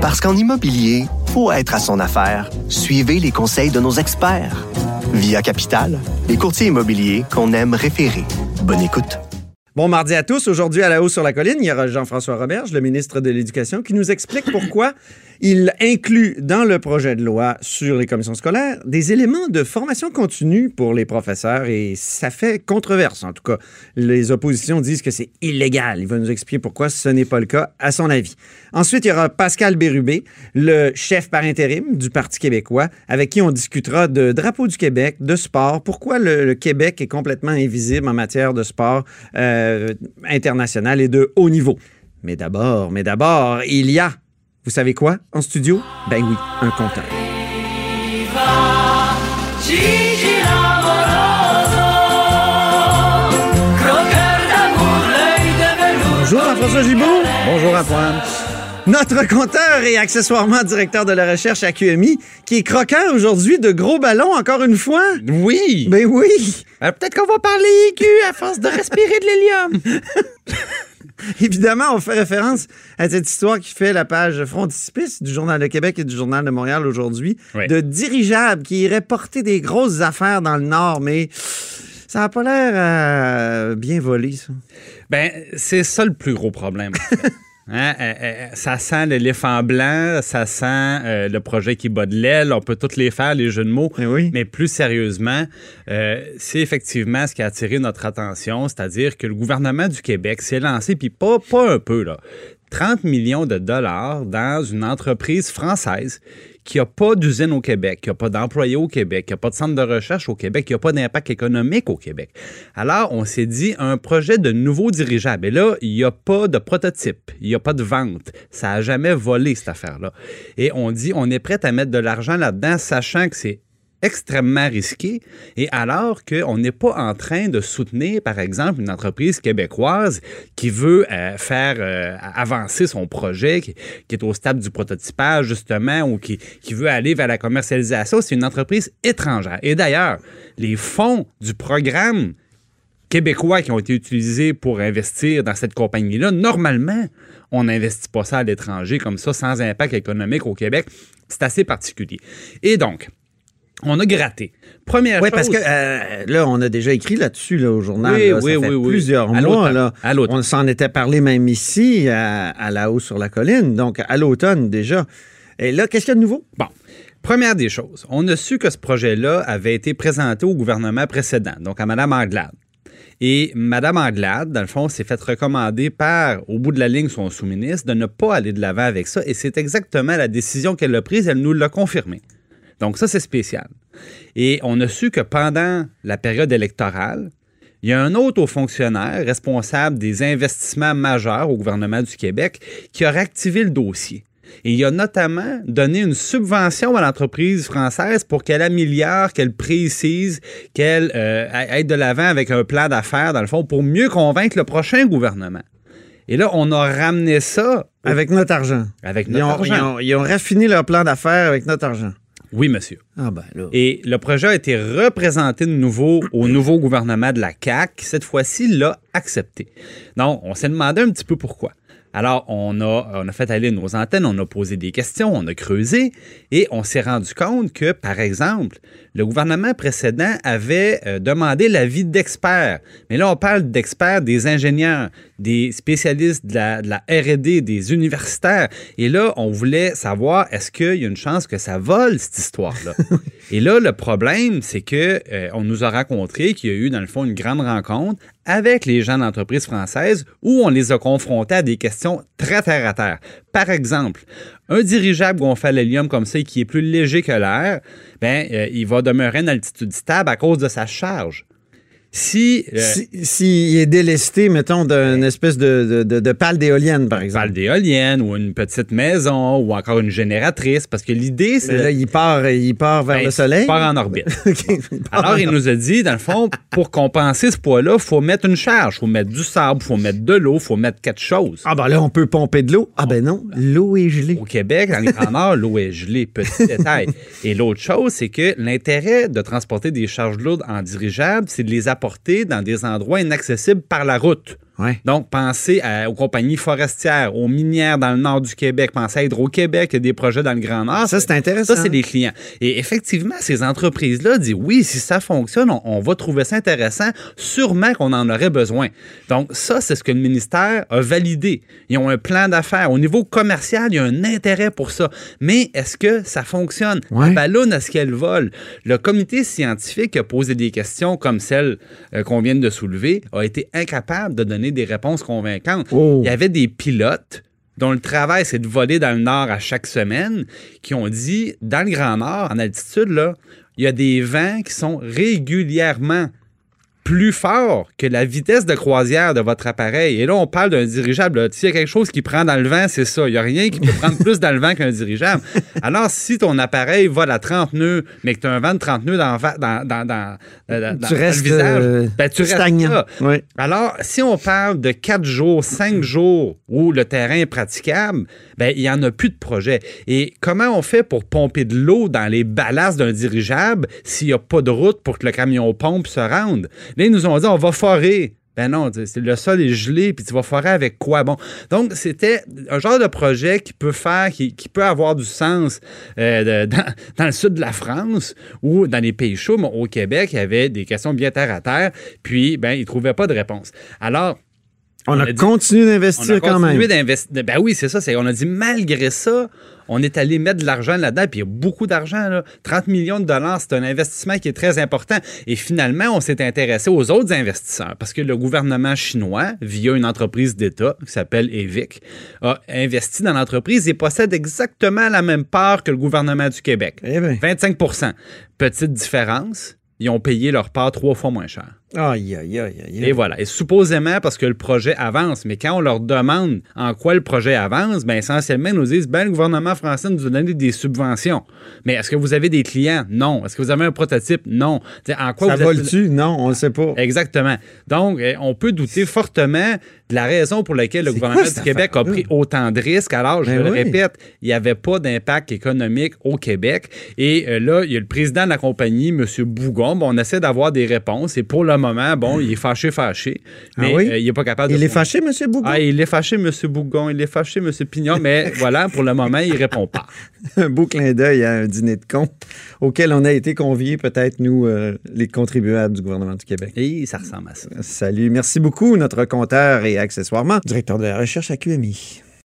Parce qu'en immobilier, faut être à son affaire. Suivez les conseils de nos experts. Via Capital, les courtiers immobiliers qu'on aime référer. Bonne écoute. Bon mardi à tous. Aujourd'hui, à la hausse sur la colline, il y aura Jean-François Roberge, le ministre de l'Éducation, qui nous explique pourquoi il inclut dans le projet de loi sur les commissions scolaires des éléments de formation continue pour les professeurs et ça fait controverse. En tout cas, les oppositions disent que c'est illégal. Il va nous expliquer pourquoi ce n'est pas le cas, à son avis. Ensuite, il y aura Pascal Bérubé, le chef par intérim du Parti québécois, avec qui on discutera de drapeau du Québec, de sport, pourquoi le, Québec est complètement invisible en matière de sport euh, international et de haut niveau? Mais d'abord, mais d'abord, il y a vous savez quoi? En studio? Ben oui, un compteur. Bonjour Jean-François Gibault. Bonjour Antoine. Notre compteur et accessoirement directeur de la recherche à QMI, qui est croquant aujourd'hui de gros ballons encore une fois. Oui. Ben oui. Peut-être qu'on va parler aigu à force de respirer de l'hélium. Évidemment, on fait référence à cette histoire qui fait la page frontispice du Journal de Québec et du Journal de Montréal aujourd'hui, de dirigeables qui iraient porter des grosses affaires dans le Nord, mais ça n'a pas l'air euh, bien volé, ça. Ben, c'est ça le plus gros problème. Hein, euh, euh, ça sent l'éléphant blanc, ça sent le projet qui bat de l'aile. On peut tous les faire, les jeux de mots. Eh mais plus sérieusement, c'est effectivement ce qui a attiré notre attention, c'est-à-dire que le gouvernement du Québec s'est lancé, puis pas, pas un peu, là, 30 millions de dollars dans une entreprise française qui n'a pas d'usine au Québec, qui n'a pas d'employés au Québec, qui n'a pas de centre de recherche au Québec, qui n'a pas d'impact économique au Québec. Alors, on s'est dit un projet de nouveau dirigeable. Et là, il n'y a pas de prototype, il n'y a pas de vente. Ça n'a jamais volé, cette affaire-là. Et on dit, on est prêt à mettre de l'argent là-dedans, sachant que c'est extrêmement risqué et alors qu'on n'est pas en train de soutenir, par exemple, une entreprise québécoise qui veut euh, faire euh, avancer son projet, qui, est au stade du prototypage, justement, ou qui, qui veut aller vers la commercialisation, c'est une entreprise étrangère. Et d'ailleurs, les fonds du programme québécois qui ont été utilisés pour investir dans cette compagnie-là, normalement, on n'investit pas ça à l'étranger comme ça, sans impact économique au Québec. C'est assez particulier. Et donc, on a gratté. Première oui, parce que euh, là, on a déjà écrit là-dessus là, au journal. Oui, ça oui, fait oui, plusieurs mois. Là. On s'en était parlé même ici, à, la haut sur la colline, donc à l'automne déjà. Et là, qu'est-ce qu'il y a de nouveau? Bon. Première des choses, on a su que ce projet-là avait été présenté au gouvernement précédent, donc à Mme Anglade. Et Mme Anglade, dans le fond, s'est fait recommander par, au bout de la ligne, son sous-ministre de ne pas aller de l'avant avec ça. Et c'est exactement la décision qu'elle a prise. Elle nous l'a confirmé. Donc ça, c'est spécial. Et on a su que pendant la période électorale, il y a un autre haut fonctionnaire responsable des investissements majeurs au gouvernement du Québec qui a réactivé le dossier. Et il a notamment donné une subvention à l'entreprise française pour qu'elle améliore, qu'elle précise, qu'elle euh, aille de l'avant avec un plan d'affaires, dans le fond, pour mieux convaincre le prochain gouvernement. Et là, on a ramené ça. Avec notre argent. Avec notre argent. ils ont raffiné leur plan d'affaires avec notre argent. Oui, monsieur. Ah ben Et le projet a été représenté de nouveau au nouveau gouvernement de la CAQ, qui cette fois-ci l'a accepté. Donc, on s'est demandé un petit peu pourquoi. Alors, on a, on a fait aller nos antennes, on a posé des questions, on a creusé et on s'est rendu compte que, par exemple, le gouvernement précédent avait euh, demandé l'avis d'experts. Mais là, on parle d'experts, des ingénieurs, des spécialistes de la, RD, des universitaires. Et là, on voulait savoir est-ce qu'il y a une chance que ça vole, cette histoire-là? et là, le problème, c'est que euh, on nous a raconté qu'il y a eu, dans le fond, une grande rencontre avec les gens d'entreprise française où on les a confrontés à des questions très terre à terre. Par exemple, un dirigeable gonflé à l'hélium comme ça qui est plus léger que l'air, ben, euh, il va demeurer une altitude stable à cause de sa charge. Si, euh, si, est délesté, mettons, d'une espèce de, de, de, pale d'éolienne, par exemple. Pale d'éolienne ou une petite maison ou encore une génératrice, parce que l'idée, c'est... là, il part, il part vers ben, le soleil? Il part en orbite. Alors, il nous a dit, dans le fond, pour compenser ce poids-là, il faut mettre une charge. Il faut mettre du sable, il faut mettre de l'eau, il faut mettre quatre choses. Ah ben là, on peut pomper de l'eau. Ah ben non, l'eau est gelée. Au Québec, dans les Grands Nord, l'eau est gelée, petit détail. Et l'autre chose, c'est que l'intérêt de transporter des charges lourdes en dirigeable, c'est de les apporter dans des endroits inaccessibles par la route. Ouais. Donc, pensez à- aux compagnies forestières, aux minières dans le nord du Québec, pensez à Hydro-Québec, il y a des projets dans le Grand Nord. Ça, c'est intéressant. Ça, c'est des clients. Et effectivement, ces entreprises-là disent oui, si ça fonctionne, on, on va trouver ça intéressant. Sûrement qu'on en aurait besoin. Donc, ça, c'est ce que le ministère a validé. Ils ont un plan d'affaires. Au niveau commercial, il y a un intérêt pour ça. Mais est-ce que ça fonctionne? Ouais. La ballonne, est-ce qu'elle vole? Le comité scientifique a posé des questions comme celles euh, qu'on vient de soulever, a été incapable de donner des réponses convaincantes. Oh. Il y avait des pilotes dont le travail, c'est de voler dans le nord à chaque semaine, qui ont dit, dans le Grand Nord, en altitude, là, il y a des vents qui sont régulièrement plus forts que la vitesse de croisière de votre appareil. Et là, on parle d'un dirigeable. S'il y a quelque chose qui prend dans le vent, c'est ça. Il n'y a rien qui peut prendre plus dans le vent qu'un dirigeable. Alors, si ton appareil vole à 30 nœuds, mais que tu as un vent de 30 nœuds dans, va- dans, dans, dans, dans- dans Tu le visage, euh, ben, tu restes stagnant. Oui. Alors, si on parle de quatre jours, cinq jours où le terrain est praticable, ben, il n'y en a plus de projet. Et comment on fait pour pomper de l'eau dans les ballasts d'un dirigeable s'il n'y a pas de route pour que le camion pompe se rende? Là, ils nous ont dit, on va forer. Ben non, le sol est gelé, puis tu vas forer avec quoi? Bon, donc c'était un genre de projet qui peut faire, qui, peut avoir du sens euh, dans, dans le sud de la France ou dans les pays chauds, mais au Québec, il y avait des questions bien terre à terre, puis ben, ils ne trouvaient pas de réponse. Alors, On, On a, a dit- continué on d'investir quand même. continué d'investir. Ben oui, c'est ça. On a dit, malgré ça, on est allé mettre de l'argent là-dedans, puis il y a beaucoup d'argent. là. 30 millions de dollars, c'est un investissement qui est très important. Et finalement, on s'est intéressé aux autres investisseurs, parce que le gouvernement chinois, via une entreprise d'État qui s'appelle EVIC, a investi dans l'entreprise et possède exactement la même part que le gouvernement du Québec. Eh bien. 25% Petite différence, ils ont payé leur part trois fois moins cher. Aïe, aïe, aïe, aïe. Et voilà. Et supposément parce que le projet avance. Mais quand on leur demande en quoi le projet avance, ben essentiellement, ils nous disent ben, le gouvernement français nous a donné des subventions. Mais est-ce que vous avez des clients? Non. Est-ce que vous avez un prototype? Non. T'sais, en quoi Ça vous êtes- vole-tu? Non, on ne sait pas. Exactement. Donc, eh, on peut douter fortement de la raison pour laquelle le gouvernement quoi du Québec a pris autant de risques? Alors, je Ben le oui. répète, il n'y avait pas d'impact économique au Québec. Et euh, là, il y a le président de la compagnie, M. Bougon. Bon, on essaie d'avoir des réponses. Et pour le moment, bon, il est fâché, fâché. Ah Mais oui? euh, il n'est pas capable de... Il est fâché, M. Bougon? Ah, il est fâché, M. Bougon. Il est fâché, M. Pignon. Mais voilà, pour le moment, il répond pas. Un beau clin d'œil à un dîner de con auquel on a été conviés, peut-être, nous, euh, les contribuables du gouvernement du Québec. Et ça ressemble à ça. Salut. Merci beaucoup, notre compteur et accessoirement directeur de la recherche à QMI.